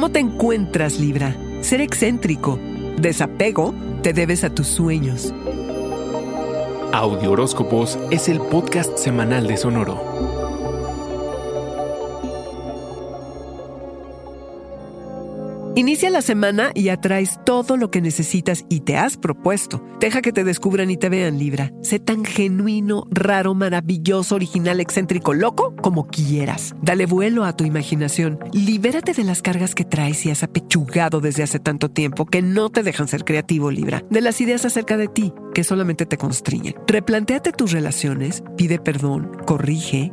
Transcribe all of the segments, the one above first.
¿Cómo te encuentras, Libra? Ser excéntrico. Desapego te debes a tus sueños. Audio Horóscopos es el podcast semanal de Sonoro. Inicia la semana y atraes todo lo que necesitas y te has propuesto. Deja que te descubran y te vean, Libra. Sé tan genuino, raro, maravilloso, original, excéntrico, loco como quieras. Dale vuelo a tu imaginación. Libérate de las cargas que traes y has apechugado desde hace tanto tiempo que no te dejan ser creativo, Libra. De las ideas acerca de ti que solamente te constriñen. Replantéate tus relaciones, pide perdón, corrige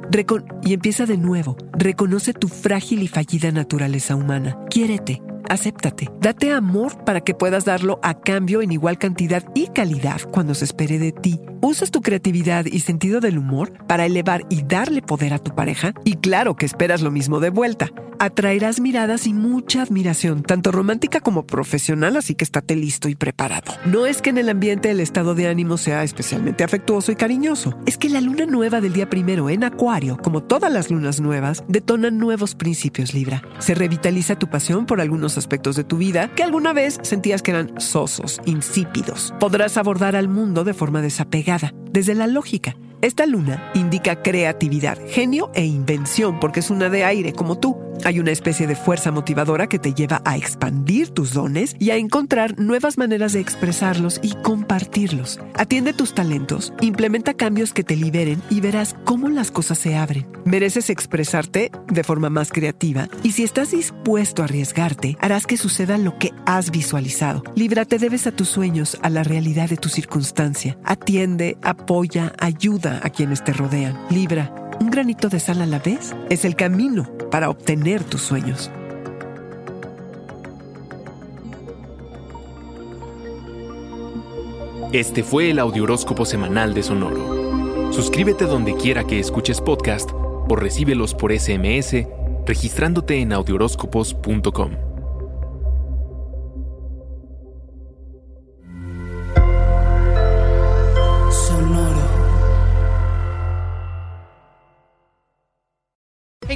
y empieza de nuevo. Reconoce tu frágil y fallida naturaleza humana. Quiérete acéptate. Date amor para que puedas darlo a cambio en igual cantidad y calidad cuando se espere de ti. Usas tu creatividad y sentido del humor para elevar y darle poder a tu pareja y claro que esperas lo mismo de vuelta. Atraerás miradas y mucha admiración, tanto romántica como profesional, así que estate listo y preparado. No es que en el ambiente el estado de ánimo sea especialmente afectuoso y cariñoso, es que la luna nueva del día primero en Acuario, como todas las lunas nuevas, detonan nuevos principios Libra. Se revitaliza tu pasión por algunos aspectos de tu vida que alguna vez sentías que eran sosos, insípidos. Podrás abordar al mundo de forma desapegada, desde la lógica. Esta luna indica creatividad, genio e invención porque es una de aire como tú. Hay una especie de fuerza motivadora que te lleva a expandir tus dones y a encontrar nuevas maneras de expresarlos y compartirlos. Atiende tus talentos, implementa cambios que te liberen y verás cómo las cosas se abren. Mereces expresarte de forma más creativa y si estás dispuesto a arriesgarte, harás que suceda lo que has visualizado. Líbrate debes a tus sueños, a la realidad de tu circunstancia. Atiende, apoya, ayuda a quienes te rodean. Libra, un granito de sal a la vez es el camino para obtener tus sueños. Este fue el Audioróscopo Semanal de Sonoro. Suscríbete donde quiera que escuches podcast o recíbelos por SMS registrándote en audioróscopos.com.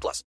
18 plus.